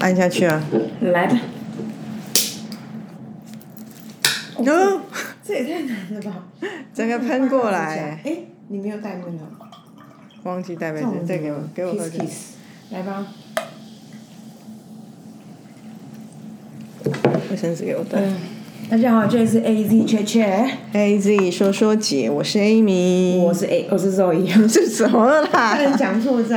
按下去啊！来吧。哦，这也太难了吧！整个喷过来，哎，你没有带那个，忘记带杯子，再给我，给我喝 kiss 点。kiss，来吧。卫生纸给我带。嗯，大家好，这里是 A Z 切切，A Z 说说姐，我是 Amy，我是 A，我是 Zoe。是什么啦差点啦？讲错这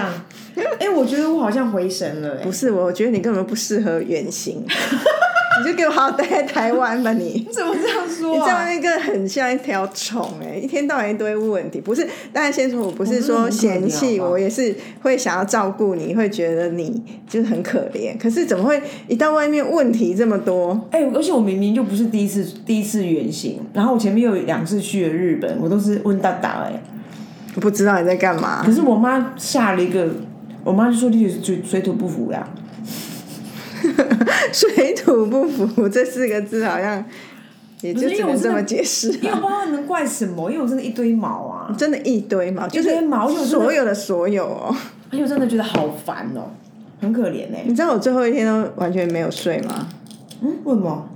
样。哎，我觉得我好像回神了，哎不，是我，我觉得你根本不适合远行，你就给我好好待在台湾吧你。你怎么这样说啊？你在外面更很像一条虫哎、一天到晚一堆问题。不是，当然先说我不是说嫌弃，我我也是会想要照顾你，会觉得你就是很可怜。可是怎么会一到外面问题这么多？哎、而且我明明就不是第一次第一次远行，然后我前面有两次去了日本，我都是问大大哎、我不知道你在干嘛可。是我妈下了一个，我妈就说你水水土不服啦。水土不服这四个字好像也就只能这么解释因为我不知道能怪什么，因为我真的一堆毛啊，真的一堆毛，就是毛就所有的所有哦。而且我真的觉得好烦哦、很可怜哎、你知道我最后一天都完全没有睡吗？嗯，为什么？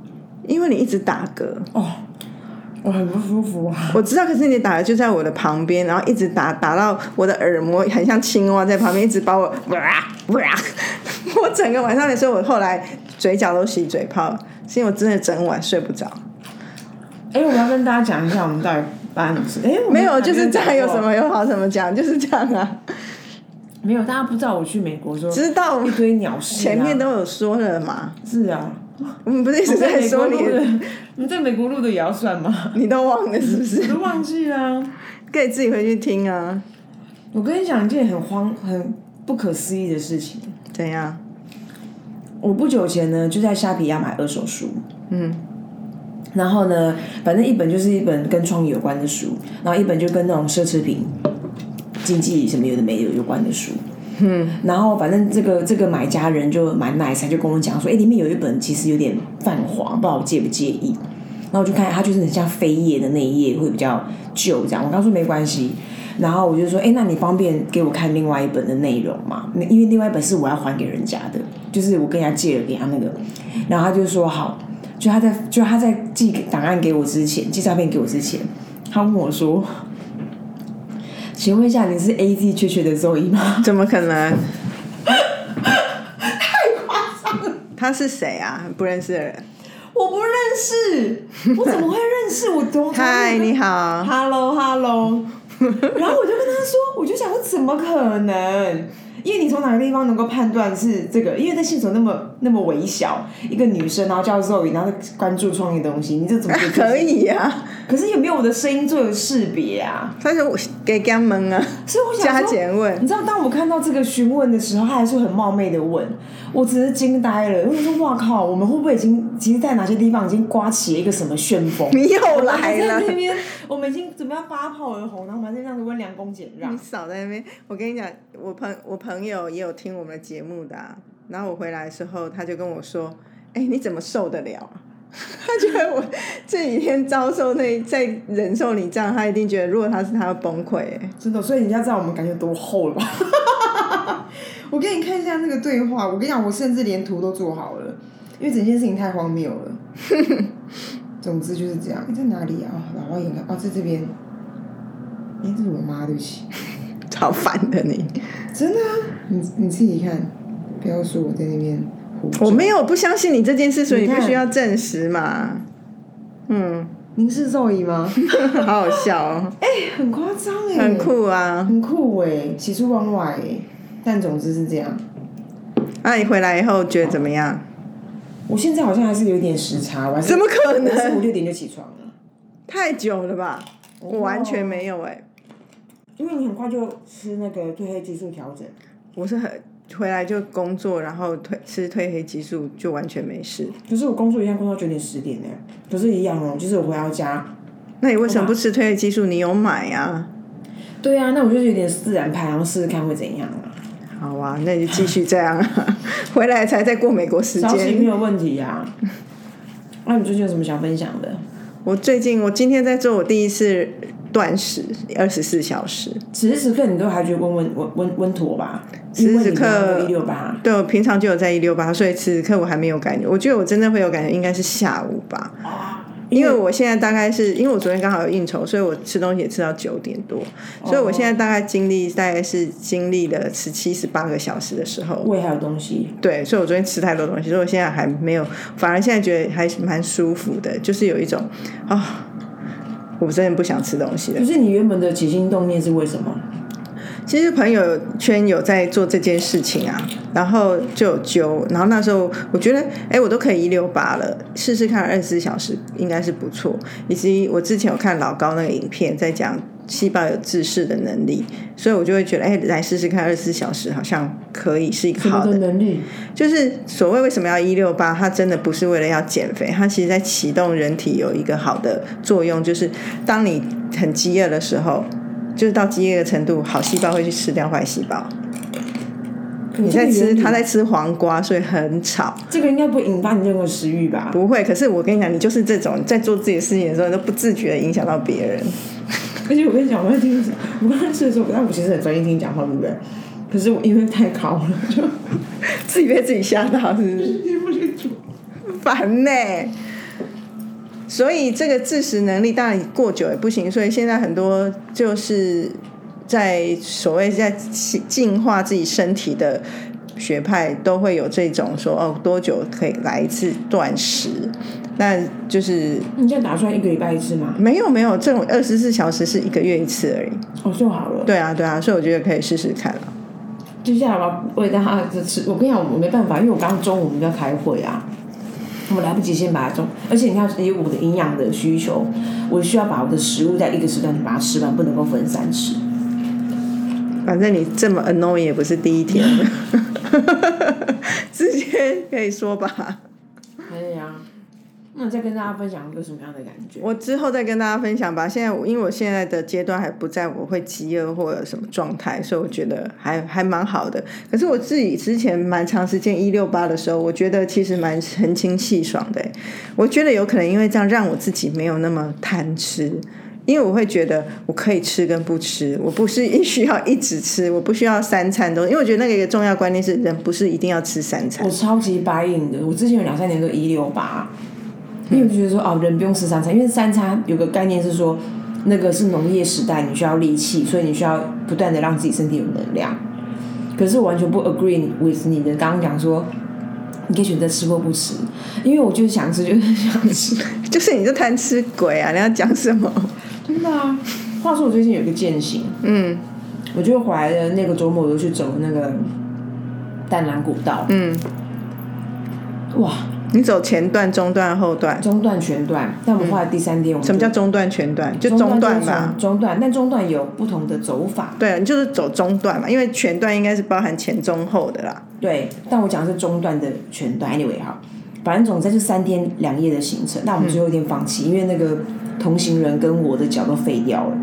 因为你一直打嗝。哦，我很不舒服啊。我知道，可是你打的就在我的旁边，然后一直打打到我的耳膜，很像青蛙在旁边一直把我哇哇。我整个晚上的时候，我后来嘴角都起嘴泡，是因为我真的整晚睡不着。哎、我要跟大家讲一下，我们到底发生什么事？哎、没有，就是这样，有什么有好什么讲，就是这样啊。没有，大家不知道我去美国的时候，知道一堆鸟事、啊。前面都有说了嘛，是啊，我们不是一直在说你你在美国录的也要算吗？你都忘了是不我是？都忘记了啊。可以自己回去听啊。我跟你讲一件很荒、很不可思议的事情。怎样？我不久前呢，就在虾皮亚买二手书，嗯，然后呢，反正一本就是一本跟创意有关的书，然后一本就跟那种奢侈品、经济什么有的没有有关的书。嗯，然后反正这个这个买家人就蛮 nice，就跟我讲说，哎，里面有一本其实有点泛黄，不知道我介不介意。然后我就看它就是很像扉页的那一页会比较旧这样，我刚说没关系。然后我就说，哎，那你方便给我看另外一本的内容吗？因为另外一本是我要还给人家的，就是我跟人家借了给他那个。然后他就说好，就他在就他在寄档案给我之前，寄照片给我之前，他问我说，请问一下你是 A Z 确确的周一吗？怎么可能？太夸张了！他是谁啊？不认识的人。我不认识，我怎么会认识？我都嗨，你好。Hello Hello，然后我就跟他说，我就想说怎么可能？因为你从哪个地方能够判断是这个？因为在线索那么那么微小，一个女生，然后叫 Zoe，然后关注创业东西，你这怎么可？以呀、可是有没有我的声音做有识别啊？他就给他们啊，所以我想加说，减问。你知道，当我看到这个询问的时候，他还是很冒昧的问，我只是惊呆了。我就说：“哇靠，我们会不会已经，其实，在哪些地方已经刮起了一个什么旋风？你又来了，那边，我们已经准备要发炮而红，然后我们还在这样子温良恭俭让你。少在那边。我跟你讲，我朋我朋友也有听我们的节目的、啊，然后我回来的时候，他就跟我说：“哎、你怎么受得了啊？” 他觉得我这几天遭受那在忍受你这样，他一定觉得如果他是他要崩溃、哎，真的，所以你要知道我们感觉多厚了吧？我给你看一下那个对话，我跟你讲，我甚至连图都做好了，因为整件事情太荒谬了。总之就是这样，在哪里啊？老花眼看哦，在这边。哎、这是我妈，对不起。超烦的你。真的啊，你你自己看，不要说我在那边胡。我没有不相信你这件事，所以你必须要证实嘛。嗯，您是肉姨吗？好好笑哦，哎很夸张哎，很，酷啊。很酷哎，喜出望外哎。但总之是这样，那、你回来以后觉得怎么样？我现在好像还是有一点时差，我还是怎么可能五？六点就起床了，太久了吧？我完全没有哎、因为你很快就吃那个褪黑激素调整。我是很回来就工作，然后褪吃褪黑激素就完全没事。可是我工作一样工作到九点十点呢，可是一样哦，就是我回到家。那你为什么不吃褪黑激素？你有买啊？对啊，那我就是有点自然派，然后试试看会怎样啊。好啊，那你就继续这样啊，回来才再过美国时消息没。有问题呀、那你最近有什么想分享的？我最近我今天在做我第一次断食二十四小时。此时此刻你都还觉得温温温温温妥吧？此时此刻一六八，对我平常就有在一六八，所以此时此刻我还没有感觉。我觉得我真的会有感觉，应该是下午吧。因为我现在大概是因为我昨天刚好有应酬，所以我吃东西也吃到九点多，所以我现在大概经历大概是经历了十七十八个小时的时候，胃还有东西。对，所以我昨天吃太多东西，所以我现在还没有，反而现在觉得还蛮舒服的，就是有一种啊，我真的不想吃东西了。可是你原本的起心动念是为什么？其实朋友圈有在做这件事情啊，然后就有揪，然后那时候我觉得，哎，我都可以一六八了，试试看二十四小时应该是不错。以及我之前有看老高那个影片，在讲细胞有自噬的能力，所以我就会觉得，哎，来试试看二十四小时好像可以是一个好的能力。就是所谓为什么要一六八，它真的不是为了要减肥，它其实在启动人体有一个好的作用，就是当你很饥饿的时候。就是到饥饿的程度，好细胞会去吃掉坏细胞。你在吃，他在吃黄瓜，所以很吵。这个应该不会引发你任何食欲吧？不会。可是我跟你讲，你就是这种在做自己的事情的时候，都不自觉的影响到别人。而且我跟你讲，我在听，我刚开始的时候，但我其实很专心听你讲话，对不对？可是我因为太高了，就 自己被自己吓到，是不是？听不清楚，烦呢。所以这个自食能力当然过久也不行，所以现在很多就是在所谓在净化自己身体的学派都会有这种说哦多久可以来一次断食，那就是你现在打算一个礼拜一次吗？没有没有，这种二十四小时是一个月一次而已。哦，就好了。对啊对啊，所以我觉得可以试试看了。接下来我为大家吃，我跟你讲我没办法，因为我刚刚中午我们要开会啊。我来不及先把它中，而且你看，以我的营养的需求，我需要把我的食物在一个时段把它吃完，不能够分散吃。反正你这么 annoying 也不是第一天了，直接可以说吧。可以啊。那再跟大家分享一个什么样的感觉？我之后再跟大家分享吧。现在因为我现在的阶段还不在我会饥饿或者什么状态，所以我觉得还还蛮好的。可是我自己之前蛮长时间一六八的时候，我觉得其实蛮神清气爽的。我觉得有可能因为这样让我自己没有那么贪吃，因为我会觉得我可以吃跟不吃，我不是需要一直吃，我不需要三餐都。因为我觉得那个一个重要观念是人不是一定要吃三餐。我超级白饮的，我之前有两三年都一六八。因为我觉得说哦，人不用吃三餐，因为三餐有个概念是说，那个是农业时代，你需要力气，所以你需要不断的让自己身体有能量。可是我完全不 agree with 你的刚刚讲说，你可以选择吃或不吃，因为我就是想吃，就是想吃，就是你这贪吃鬼啊！你要讲什么？真的啊！话说我最近有一个践行，嗯，我就回来的那个周末，我就去走那个淡蓝古道，嗯，哇。你走前段、中段、后段，中段、全段。但我们后来第三天，什么叫中段、全段？就中段吧。中段，但中段有不同的走法。对，你就是走中段嘛，因为全段应该是包含前、中、后的啦。对，但我讲的是中段的全段。Anyway 哈，反正总之就三天两夜的行程。那我们最后一天放弃，因为那个同行人跟我的脚都废掉了。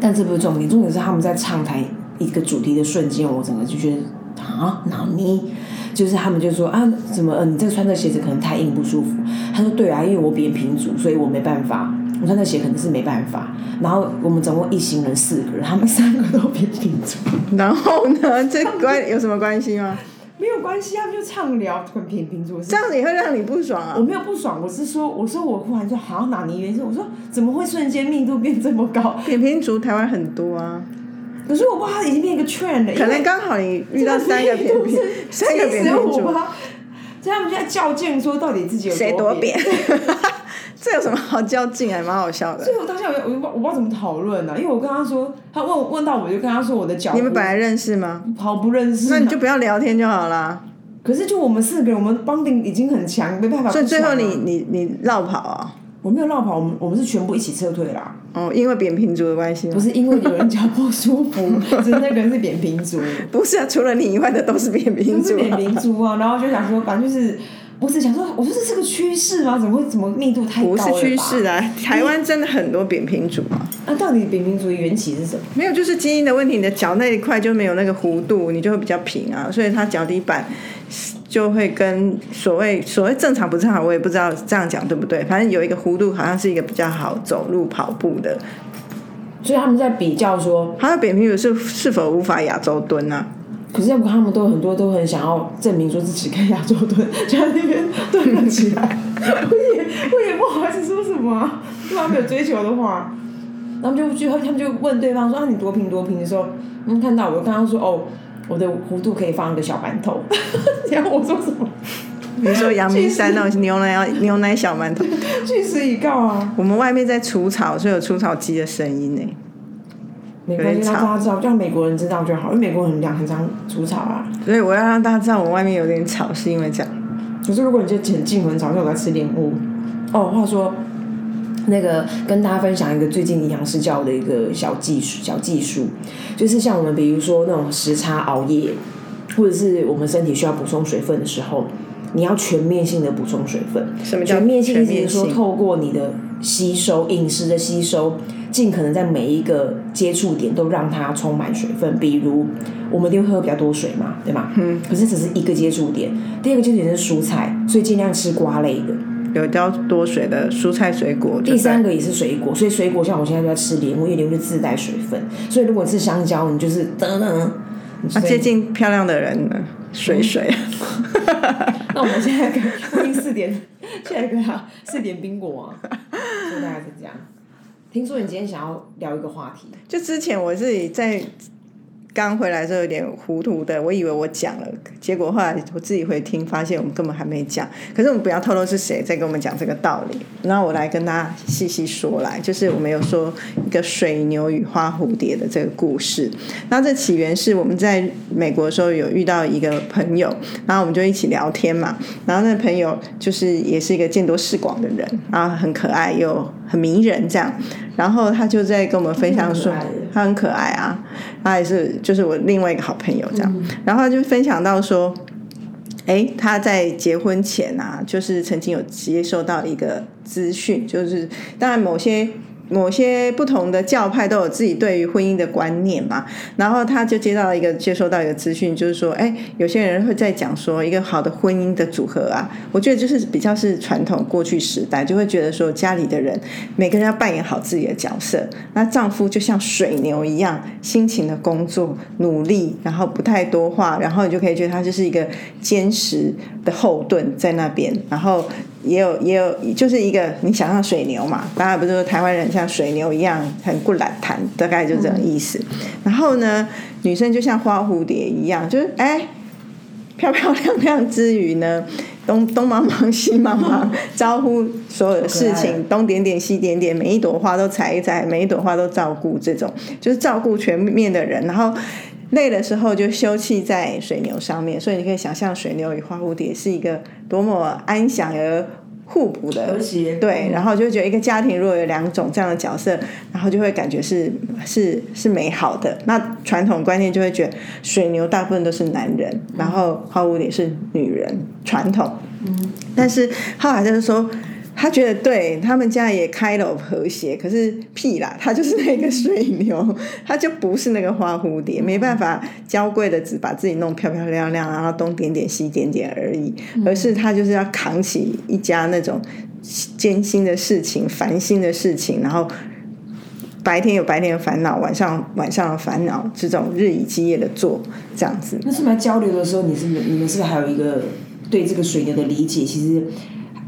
但这不是重点，重点是他们在畅谈一个主题的瞬间，我整个就觉得啊，哪尼？就是他们就说啊，怎么嗯，你这穿的鞋子可能太硬不舒服。他说对啊，因为我扁平足，所以我没办法，我穿的鞋可能是没办法。然后我们总共一行人四个人，他们三个都扁平足。然后呢，这关有什么关系吗？没有关系，他们就畅聊跟扁平足。这样子也会让你不爽啊？我没有不爽，我是说，我说我忽然就好像哪年原因？我说怎么会瞬间密度变这么高？扁平足台湾很多啊。可是我不知道它已经变一个 trend 了，可能刚好你遇到三个扁平，三个扁平足，所以他们就在较劲，说到底自己有谁多扁？这有什么好较劲啊？蛮好笑的。所以我当下我我我不知道怎么讨论呢，因为我跟他说，他问问到我就跟他说我的脚。你们本来认识吗？好不认识。那你就不要聊天就好啦。可是就我们四个人，我们 bonding 已经很强，没办法。所以最后你你你绕跑啊？我没有绕跑，我们我们是全部一起撤退啦。哦，因为扁平足的关系不是因为有人脚不舒服，是那个人是扁平足。不是啊，除了你以外的都是扁平足。扁平足啊，然后就想说，反正就是，我只想说，我说这是个趋势吗？怎么会怎么密度太高不是趋势啊，台湾真的很多扁平足啊。那到底扁平足的缘起是什么？没有，就是基因的问题，你的脚那一块就没有那个弧度，你就会比较平啊，所以它脚底板。就会跟所谓所谓正常不正常，我也不知道这样讲对不对。反正有一个弧度，好像是一个比较好走路跑步的所以他们在比较说，他的扁平足是是否无法亚洲蹲啊？可是要不他们都很多都很想要证明说自己跟亚洲蹲，就在那边蹲了起来。我也我也不好意思说什么啊，如果他们有追求的话，然后就就他们就问对方说啊你多平多平的时候，嗯看到我刚刚说哦我的弧度可以放一个小馒头，然后我说什么？你说阳明山那种牛奶牛奶小馒头，据实以告啊，我们外面在除草，所以有除草机的声音呢。没关系，让大家知道，就让美国人知道就好，因为美国人很凉，很常除草啊。所以我要让大家知道，我外面有点吵，是因为这样。可是如果你就很近很吵，像我在吃莲雾。哦，话说，那个跟大家分享一个最近营养师教的一个小技术，小技术，就是像我们比如说那种时差熬夜，或者是我们身体需要补充水分的时候，你要全面性的补充水分。什么叫全面性？全意思是说，透过你的吸收，饮食的吸收，尽可能在每一个接触点都让它充满水分。比如，我们一定会喝比较多水嘛，对吗？嗯。可是只是一个接触点，第二个接触点是蔬菜，所以尽量吃瓜类的。有比较多水的蔬菜水果。第三个也是水果，所以水果像我现在就在吃莲雾，因为莲雾就自带水分，所以如果吃香蕉，你就是噔噔。啊，接近漂亮的人呢，水水。那我们现在可以四点，现在可以啊，四点冰果啊，就大概是这样。听说你今天想要聊一个话题，就之前我自己在刚回来的时候有点糊涂的，我以为我讲了，结果后来我自己回听，发现我们根本还没讲。可是我们不要透露是谁在跟我们讲这个道理。然后我来跟大家细细说来，就是我们有说一个水牛与花蝴蝶的这个故事。那这起源是我们在美国的时候有遇到一个朋友，然后我们就一起聊天嘛。然后那朋友就是也是一个见多识广的人，然后很可爱又很迷人这样。然后他就在跟我们分享说，他很可爱啊，他也是就是我另外一个好朋友这样。然后他就分享到说，哎，他在结婚前啊，就是曾经有接受到一个资讯，就是当然某些。某些不同的教派都有自己对于婚姻的观念嘛，然后他就接到一个接收到一个资讯，就是说，哎，有些人会在讲说，一个好的婚姻的组合啊，我觉得就是比较是传统过去时代就会觉得说，家里的人每个人要扮演好自己的角色，那丈夫就像水牛一样，辛勤的工作，努力，然后不太多话，然后你就可以觉得他就是一个坚实的后盾在那边，然后。也有也有，就是一个你想象水牛嘛，大家不是说台湾人像水牛一样很不懒谈，大概就这种意思。然后呢，女生就像花蝴蝶一样，就是哎，漂漂亮亮之余呢，东东忙忙西忙忙，招呼所有的事情，东点点西点点，每一朵花都采一采，每一朵花都照顾，这种就是照顾全面的人。然后累的时候就休憩在水牛上面，所以你可以想象水牛与花蝴蝶是一个多么安详而互补的和谐对，然后就会觉得一个家庭如果有两种这样的角色，然后就会感觉是是是美好的。那传统观念就会觉得水牛大部分都是男人，然后花蝴蝶是女人，传统。嗯，但是后来就是说。他觉得对他们家也开了和谐，可是屁啦，他就是那个水牛，他就不是那个花蝴蝶，没办法娇贵的只把自己弄漂漂亮亮，然后东点点西点点而已，而是他就是要扛起一家那种艰辛的事情、烦心的事情，然后白天有白天的烦恼，晚上晚上的烦恼，这种日以继夜的做这样子。那是不是交流的时候，你是你们是不是还有一个对这个水牛的理解？其实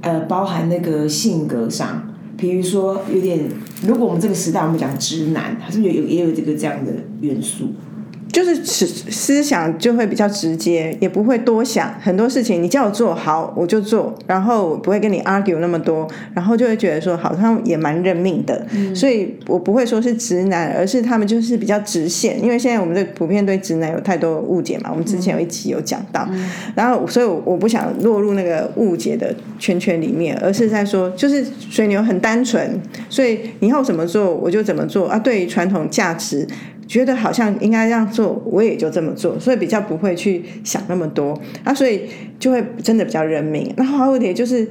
呃，包含那个性格上，比如说有点，如果我们这个时代我们讲直男，他是不是有有也有这个这样的元素？就是思思想就会比较直接，也不会多想很多事情。你叫我做好，我就做，然后我不会跟你 argue 那么多，然后就会觉得说好像也蛮认命的。所以我不会说是直男，而是他们就是比较直线。因为现在我们这普遍对直男有太多误解嘛，我们之前有一集有讲到，然后所以我不想落入那个误解的圈圈里面，而是在说就是水牛很单纯，所以你要怎么做我就怎么做啊。对于传统价值。觉得好像应该这样做，我也就这么做，所以比较不会去想那么多。啊，所以就会真的比较认命。那花蝴蝶就是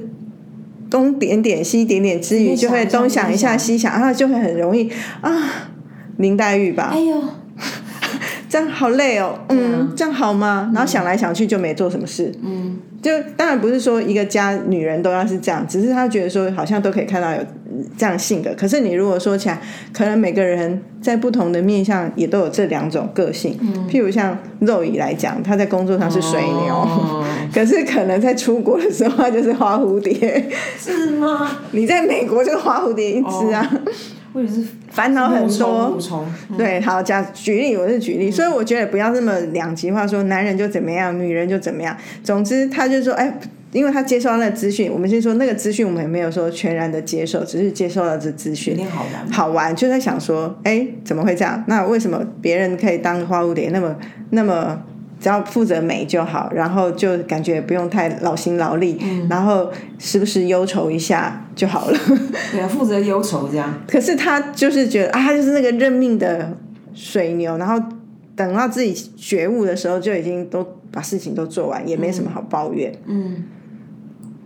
东点点西点点之余，就会东想一下。西想，然后就会很容易啊，林黛玉吧，哎呦，这样好累哦，嗯，这样好吗？然后想来想去就没做什么事，嗯，就当然不是说一个家女人都要是这样，只是她觉得说好像都可以看到有这样性格。可是你如果说起来，可能每个人在不同的面向也都有这两种个性。譬如像肉乙来讲，他在工作上是水牛，哦可是可能在出国的时候他就是花蝴蝶。是吗？你在美国就是花蝴蝶一只啊，或者是烦恼很多对，好，假举例，我是举例，所以我觉得不要这么两极化，说男人就怎么样，女人就怎么样。总之，他就说，哎，因为他接收到那个资讯，我们先说那个资讯，我们也没有说全然的接受，只是接受到这资有讯，点好玩。好玩，就在想说，哎，怎么会这样？那为什么别人可以当花蝴蝶，那么那么只要负责美就好，然后就感觉不用太劳心劳力，然后时不时忧愁一下就好了。对啊，负责忧愁这样。可是他就是觉得啊，他就是那个认命的水牛，然后等到自己觉悟的时候，就已经都把事情都做完，也没什么好抱怨。嗯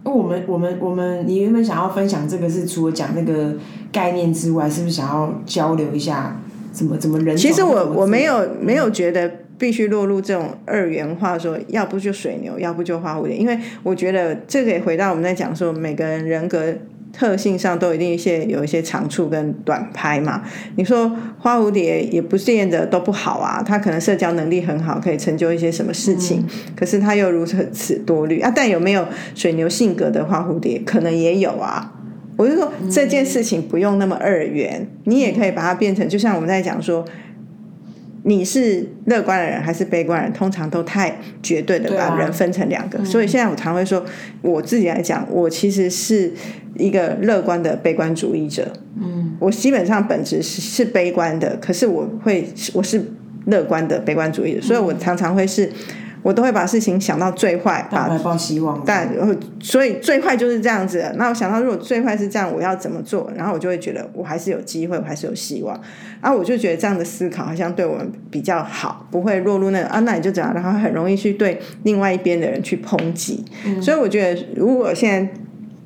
那我们我们我们，你原本想要分享这个是除了讲那个概念之外，是不是想要交流一下怎么怎么人种？其实我我没有没有觉得必须落入这种二元化，说要不就水牛，要不就花蝴蝶，因为我觉得这个也回到我们在讲说每个人人格。特性上都一定一些有一些长处跟短拍嘛。你说花蝴蝶也不见得都不好啊，他可能社交能力很好，可以成就一些什么事情。可是他又如此多虑啊。但有没有水牛性格的花蝴蝶？可能也有啊。我就说这件事情不用那么二元，你也可以把它变成，就像我们在讲说。你是乐观的人还是悲观的人？通常都太绝对的把人分成两个，所以现在我常会说，我自己来讲，我其实是一个乐观的悲观主义者。嗯，我基本上本质是是悲观的，可是我会我是乐观的悲观主义者，所以我常常会是，我都会把事情想到最坏，把怀抱希望。但呃所以最坏就是这样子。那我想到，如果最坏是这样，我要怎么做？然后我就会觉得我还是有机会，我还是有希望。然后我就觉得这样的思考好像对我们比较好，不会落入那个啊，那你就这样，然后很容易去对另外一边的人去抨击。所以我觉得，如果现在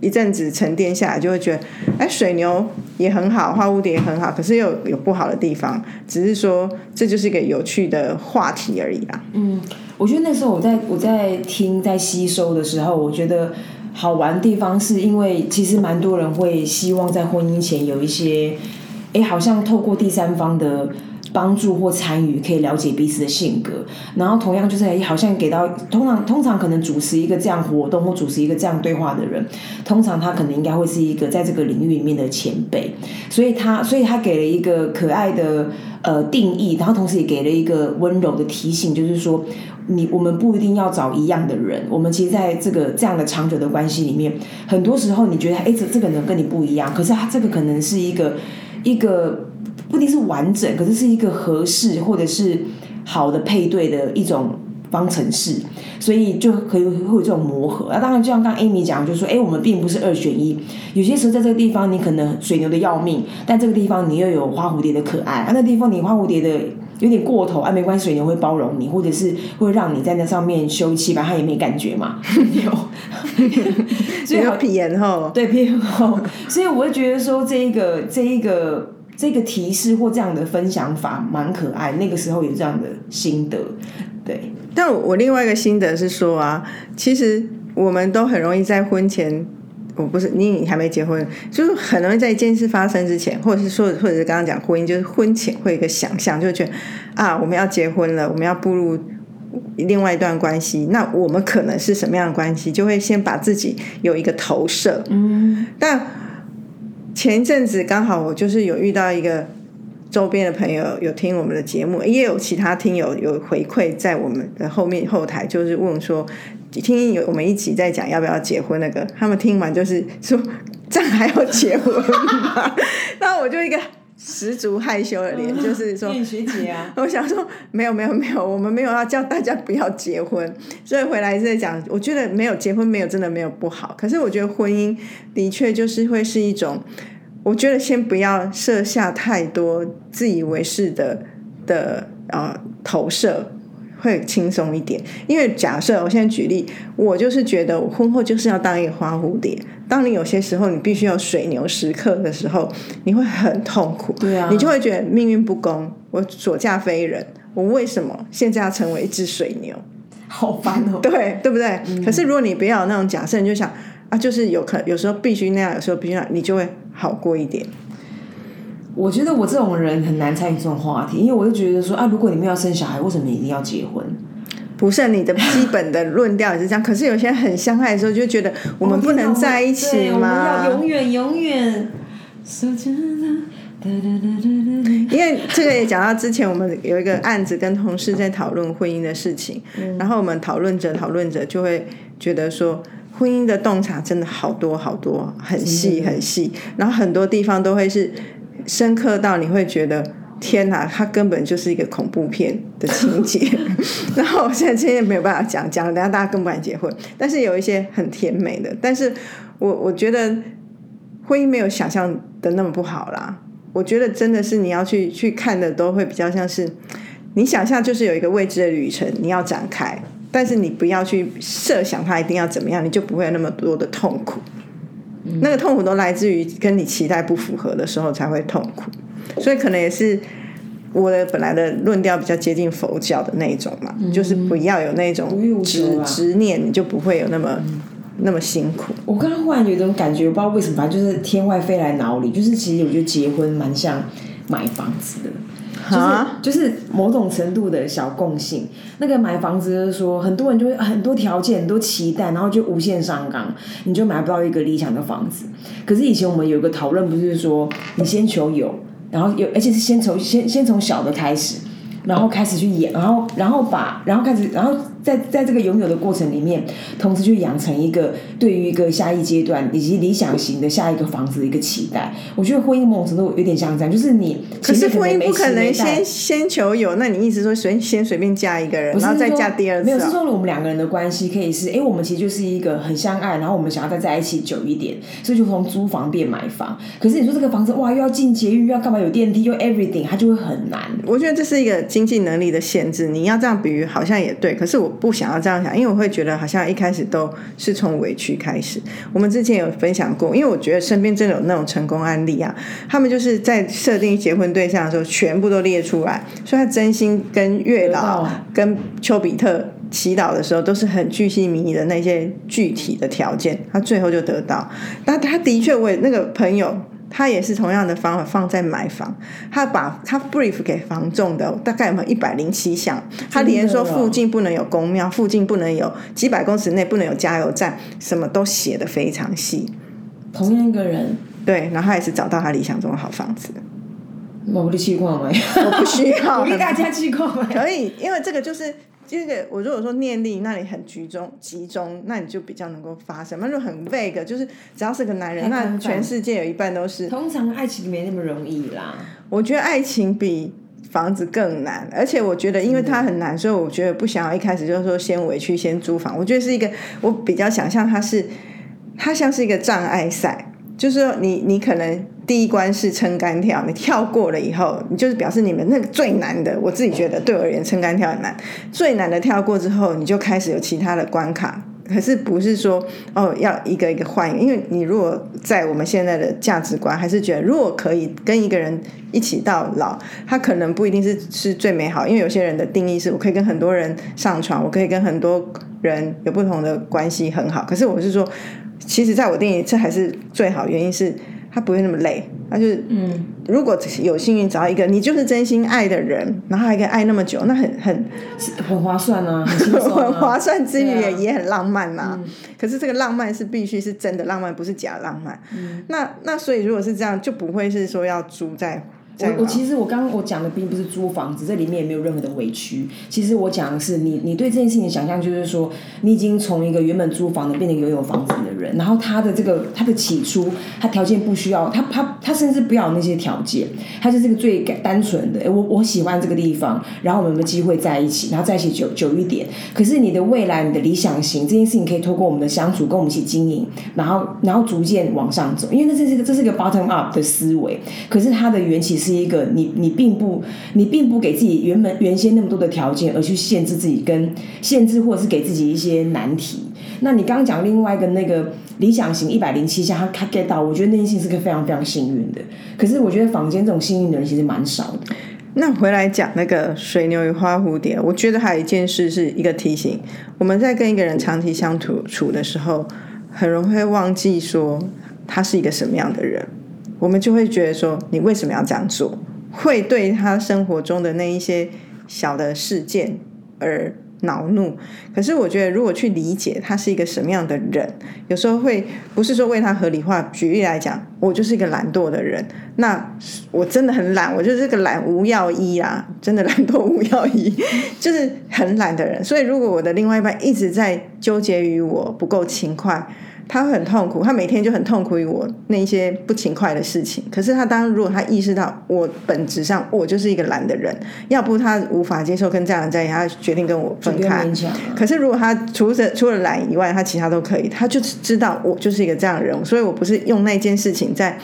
一阵子沉淀下来，就会觉得，哎，水牛也很好，花蝴蝶也很好，可是又有有不好的地方，只是说这就是一个有趣的话题而已啦。我觉得那时候我在我在听在吸收的时候，我觉得好玩的地方是因为其实蛮多人会希望在婚姻前有一些，哎，好像透过第三方的。帮助或参与，可以了解彼此的性格，然后同样就是诶好像给到通常通常可能主持一个这样活动或主持一个这样对话的人，通常他可能应该会是一个在这个领域里面的前辈，所以他所以他给了一个可爱的呃定义，然后同时也给了一个温柔的提醒，就是说你我们不一定要找一样的人，我们其实在这个这样的长久的关系里面，很多时候你觉得哎这这个人跟你不一样，可是他这个可能是一个一个。不一定是完整，可是是一个合适或者是好的配对的一种方程式，所以就可以会有这种磨合。那当然，就像刚 Amy 讲，就是说，哎，我们并不是二选一，有些时候在这个地方你可能水牛的要命，但这个地方你又有花蝴蝶的可爱，啊，那地方你花蝴蝶的有点过头，啊，没关系，水牛会包容你，或者是会让你在那上面休憩吧，他也没感觉嘛，有，所以有皮炎后，对皮炎后，所以我会觉得说这一个这一个这个提示或这样的分享法蛮可爱，那个时候有这样的心得，对，但我另外一个心得是说啊，其实我们都很容易在婚前，我不是你还没结婚，就是很容易在一件事发生之前，或者是说，或者是刚刚讲婚姻，就是婚前会有一个想象，就觉得啊，我们要结婚了，我们要步入另外一段关系，那我们可能是什么样的关系，就会先把自己有一个投射，嗯，但前一阵子刚好我就是有遇到一个周边的朋友有听我们的节目，也有其他听友有回馈在我们的后面后台，就是问说，听有我们一起在讲要不要结婚那个，他们听完就是说这样还要结婚吗？然后我就一个十足害羞的脸，就是说。学姐啊，我想说，没有没有没有，我们没有要叫大家不要结婚，所以回来在讲，我觉得没有结婚没有真的没有不好，可是我觉得婚姻的确就是会是一种，我觉得先不要设下太多自以为是的的呃投射。会轻松一点，因为假设我现在举例，我就是觉得我婚后就是要当一个花蝴蝶。当你有些时候你必须要水牛时刻的时候，你会很痛苦，对啊你就会觉得命运不公，我所嫁非人，我为什么现在要成为一只水牛？好烦哦，对对不对？可是如果你不要有那种假设，你就想啊，就是有可有时候必须那样，有时候必须那样，你就会好过一点。我觉得我这种人很难参与这种话题，因为我就觉得说啊，如果你们要生小孩，为什么你一定要结婚？不是你的基本的论调也是这样，可是有些人很相爱的时候，就觉得我们不能在一起对我们吗？要永远永远。因为这个也讲到之前我们有一个案子跟同事在讨论婚姻的事情，然后我们讨论着讨论着就会觉得说。婚姻的洞察真的好多好多，很细很细，然后很多地方都会是深刻到你会觉得天哪，它根本就是一个恐怖片的情节。然后我现在今天没有办法讲，讲了等下大家更不敢结婚。但是有一些很甜美的，但是我我觉得婚姻没有想象的那么不好啦。我觉得真的是你要去去看的，都会比较像是你想象就是有一个未知的旅程，你要展开。但是你不要去设想它一定要怎么样，你就不会有那么多的痛苦。那个痛苦都来自于跟你期待不符合的时候才会痛苦，所以可能也是我的本来的论调比较接近佛教的那一种嘛，就是不要有那种执执念，你就不会有那么那么辛苦。我刚刚忽然有一种感觉，我不知道为什么，反正就是天外飞来脑里，就是其实我觉得结婚蛮像买房子的。就是就是某种程度的小共性。那个买房子就是说，很多人就会很多条件、很多期待，然后就无限上纲，你就买不到一个理想的房子。可是以前我们有个讨论，不是说你先求有，然后有，而且是先从先先从小的开始，然后开始去演，然后然后把然后开始然后。在在这个拥有的过程里面，同时去养成一个对于一个下一阶段以及理想型的下一个房子的一个期待。我觉得婚姻某种程度有点像这样，就是你可是婚姻不可能先先求有，那你意思说随先随便嫁一个人，然后再嫁第二次？没有，是说我们两个人的关系可以是，哎，我们其实就是一个很相爱，然后我们想要再在一起久一点，所以就从租房变买房。可是你说这个房子哇，又要进捷运，又要干嘛？有电梯，又 everything，它就会很难。我觉得这是一个经济能力的限制。你要这样比喻，好像也对。可是我不想要这样想。因为我会觉得好像一开始都是从委屈开始。我们之前有分享过，因为我觉得身边真的有那种成功案例啊，他们就是在设定结婚对象的时候，全部都列出来，所以他真心跟月老、跟丘比特祈祷的时候，都是很具细迷的那些具体的条件，他最后就得到。但他的确为那个朋友。他也是同样的方法放在买房，他把他 brief 给房仲的大概有有一百零七项，他连说附近不能有公庙，附近不能有几百公尺内不能有加油站，什么都写的非常细。同样一个人，对，然后他也是找到他理想中的好房子。我的情况没，我不需要，鼓励大家情况可以，因为这个就是。这个我如果说念力，那里很集中集中，那你就比较能够发生。那如果很 vague，就是只要是个男人，那全世界有一半都是。通常爱情没那么容易啦。我觉得爱情比房子更难，而且我觉得因为它很难，所以我觉得不想要一开始就是说先委屈先租房。我觉得是一个，我比较想象它是，它像是一个障碍赛，就是说你你可能。第一关是撑杆跳，你跳过了以后，你就是表示你们那个最难的。我自己觉得对我而言，撑杆跳很难。最难的跳过之后，你就开始有其他的关卡。可是不是说哦要一个一个换，因为你如果在我们现在的价值观，还是觉得如果可以跟一个人一起到老，他可能不一定是是最美好。因为有些人的定义是我可以跟很多人上床，我可以跟很多人有不同的关系很好。可是我是说，其实在我定义，这还是最好。原因是。他不会那么累，他就是，嗯，如果有幸运找到一个你就是真心爱的人，然后还可以爱那么久，那很很很划算啊，很 划算之余也也很浪漫嘛。可是这个浪漫是必须是真的浪漫，不是假浪漫。那那所以如果是这样，就不会是说要租在。我我其实我刚刚我讲的并不是租房子，这里面也没有任何的委屈。其实我讲的是你你对这件事情的想象，就是说你已经从一个原本租房的变成拥有房子的人，然后他的这个 他的起初他条件不需要，他他他甚至不要那些条件，他就是个最单纯的。我我喜欢这个地方，然后我们有没有机会在一起，然后在一起久久一点。可是你的未来你的理想型这件事情，可以透过我们的相处跟我们一起经营，然后然后逐渐往上走。因为那这是个这是个 bottom up 的思维，可是它的缘起是。是一个你你并不你并不给自己原本原先那么多的条件，而去限制自己跟限制或者是给自己一些难题。那你刚刚讲另外一个那个理想型一百零七项，他他 get 到，我觉得那件事情是个非常非常幸运的。可是我觉得坊间这种幸运的人其实蛮少的。那回来讲那个水牛与花蝴蝶，我觉得还有一件事是一个提醒：我们在跟一个人长期相处处的时候，很容易会忘记说他是一个什么样的人。我们就会觉得说，你为什么要这样做？会对他生活中的那一些小的事件而恼怒。可是我觉得，如果去理解他是一个什么样的人，有时候会不是说为他合理化。举例来讲，我就是一个懒惰的人，那我真的很懒，我就是个懒无药医啊，真的懒惰无药医，就是很懒的人。所以，如果我的另外一半一直在纠结于我不够勤快，他会很痛苦，他每天就很痛苦于我那一些不勤快的事情。可是他当如果他意识到我本质上我就是一个懒的人，要不他无法接受跟这样的人在一起，他决定跟我分开。可是如果他除了除了懒以外，他其他都可以，他就知道我就是一个这样的人，所以我不是用那件事情在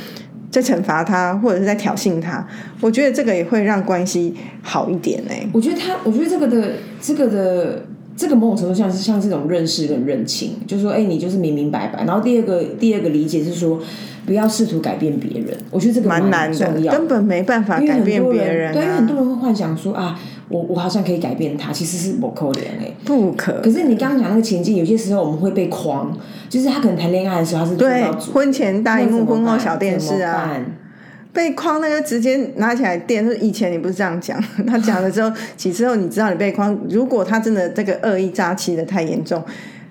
在惩罚他，或者是在挑衅他。我觉得这个也会让关系好一点呢。我觉得他，我觉得这个的这个的。这个某种程度上是像这种认识跟认清，就是说，哎，你就是明明白白。然后第二个第二个理解是说，不要试图改变别人。我觉得这个蛮难的，根本没办法改变别人。对，因为很多人会幻想说啊，我我好像可以改变他，其实是不可能哎，不可。可是你刚刚讲那个情境，有些时候我们会被框，就是他可能谈恋爱的时候他是对婚前大荧幕、婚后小电视啊。被框那个直接拿起来电，是以前你不是这样讲，他讲了之后，几次后你知道你被框，如果他真的这个恶意扎欺的太严重，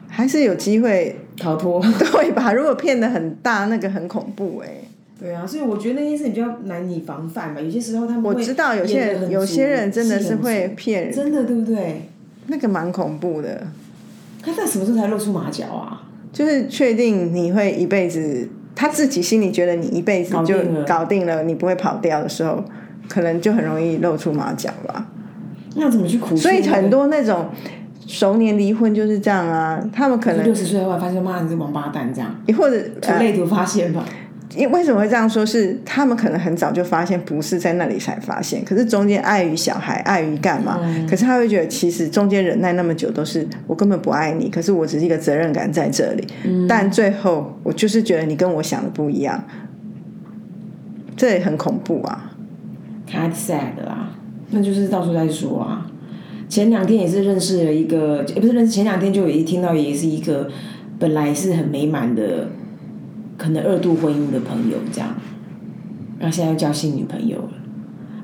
还是有机会逃脱，对吧？如果骗的很大，那个很恐怖哎。对啊，所以我觉得那件事比较难以防范吧。有些时候他们我知道有些人有些人真的是会骗人，真的对不对？那个蛮恐怖的。他在什么时候才露出马脚啊？就是确定你会一辈子。他自己心里觉得你一辈子就搞定了，你不会跑掉的时候，可能就很容易露出马脚吧。那怎么去苦？所以很多那种熟年离婚就是这样啊，他们可能六十岁后发现妈你是王八蛋这样，或者从类图发现吧。因为什么会这样说？是他们可能很早就发现，不是在那里才发现。可是中间碍于小孩，碍于干嘛？可是他会觉得，其实中间忍耐那么久，都是我根本不爱你。可是我只是一个责任感在这里。但最后，我就是觉得你跟我想的不一样，这也很恐怖啊！太 sad 啦，那就是到时候再说啊。前两天也是认识了一个，也不是认识，前两天就已经听到，也是一个本来是很美满的。可能二度婚姻的朋友这样，然后现在又交新女朋友了，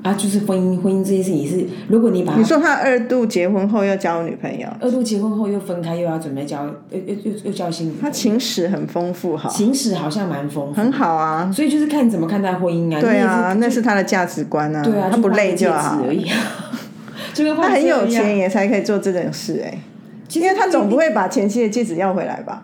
啊，就是婚姻婚姻这件事情是，如果你把你说他二度结婚后又交女朋友，二度结婚后又分开又要准备交又又又又交新女，他情史很丰富哈，情史好像蛮丰富，很好啊，所以就是看你怎么看待婚姻啊，对啊，那是他的价值观啊，对啊，他不累就好。而已，他很有钱也才可以做这种事哎，因为他总不会把前妻的戒指要回来吧。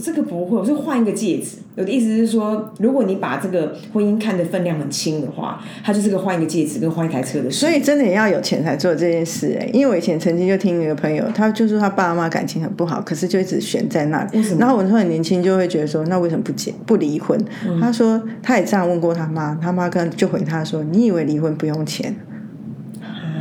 这个不会，我是换一个戒指。我的意思是说，如果你把这个婚姻看的分量很轻的话，它就是个换一个戒指跟换一台车的事。所以真的也要有钱才做这件事哎。因为我以前曾经就听一个朋友，他就说他爸妈感情很不好，可是就一直悬在那里。然后我说很年轻就会觉得说，那为什么不结不离婚？他说他也这样问过他妈，他妈跟就回他说，你以为离婚不用钱？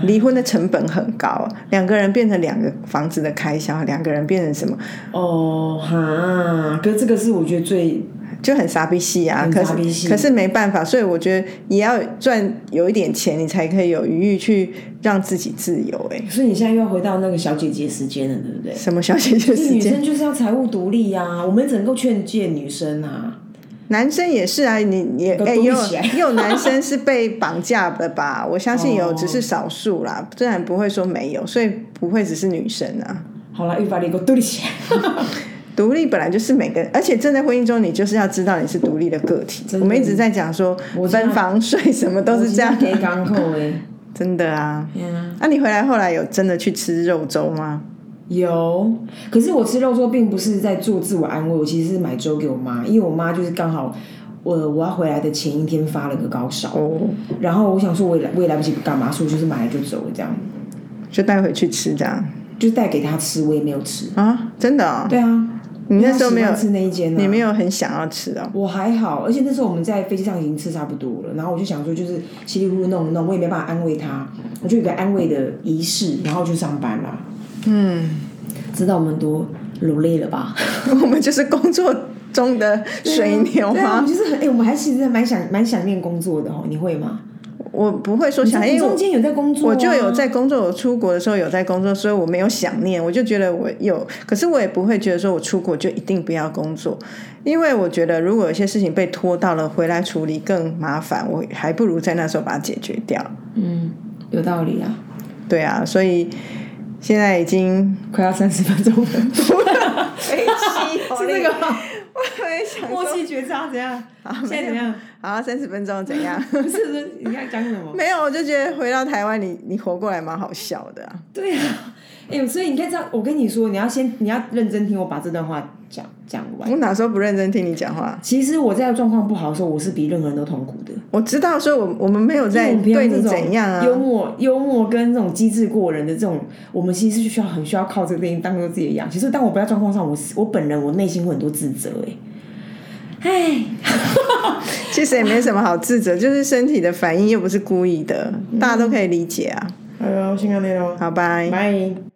离婚的成本很高，两个人变成两个房子的开销，两个人变成什么？哦哈，可是这个是我觉得最就很傻逼戏啊！可是可是没办法，所以我觉得也要赚有一点钱，你才可以有余裕去让自己自由。哎，所以你现在又要回到那个小姐姐时间了，对不对？什么小姐姐时间？女生就是要财务独立呀，我们只能够劝诫女生啊。男生也是啊，你也哎，有 有男生是被绑架的吧？我相信有，只是少数啦，自然不会说没有，所以不会只是女生啊。好了，又把你给我独立起来。独立本来就是每个，而且正在婚姻中，你就是要知道你是独立的个体。我们一直在讲说分房睡什么都是这样。给港口哎，真的啊。嗯。那你回来后来有真的去吃肉粥吗？有，可是我吃肉粥并不是在做自我安慰，我其实是买粥给我妈，因为我妈就是刚好我我要回来的前一天发了个高烧，然后我想说我也我也来不及干嘛，所以我就是买了就走了这样，就带回去吃这样，就带给她吃，我也没有吃。啊，真的？对啊，你那时候没有吃那一间，你没有很想要吃哦。我还好，而且那时候我们在飞机上已经吃差不多了，然后我就想说就是稀里糊涂弄弄，我也没办法安慰他，我就有个安慰的仪式，然后就上班了。嗯，知道我们多努力了吧？我们就是工作中的水牛吗？就是很哎，我们还其实蛮想蛮想念工作的哦。你会吗？我不会说想，因为中间有在工作、啊，我就有在工作，我出国的时候有在工作，所以我没有想念，我就觉得我有，可是我也不会觉得说我出国就一定不要工作，因为我觉得如果有些事情被拖到了回来处理更麻烦，我还不如在那时候把它解决掉。嗯，有道理啊，对啊，所以现在已经快要三十分钟了，飞机 是这个吗？我没想默说，契绝杀怎样？好 现在怎样？好，三十分钟怎样？不是你要讲什么？没有，我就觉得回到台湾，你你活过来蛮好笑的啊。对啊，哎、所以你看这样，我跟你说，你要先你要认真听我把这段话讲讲完。我哪时候不认真听你讲话？其实我在状况不好的时候，我是比任何人都痛苦的。我知道，所以我我们没有在对你怎样啊。幽默、幽默跟这种机智过人的这种，我们其实是需要很需要靠这个东西当做自己的养。其实当我不在状况上，我我本人我内心会很多自责、哎，唉，其实也没什么好自责，就是身体的反应又不是故意的，大家都可以理解啊。好，拜。拜。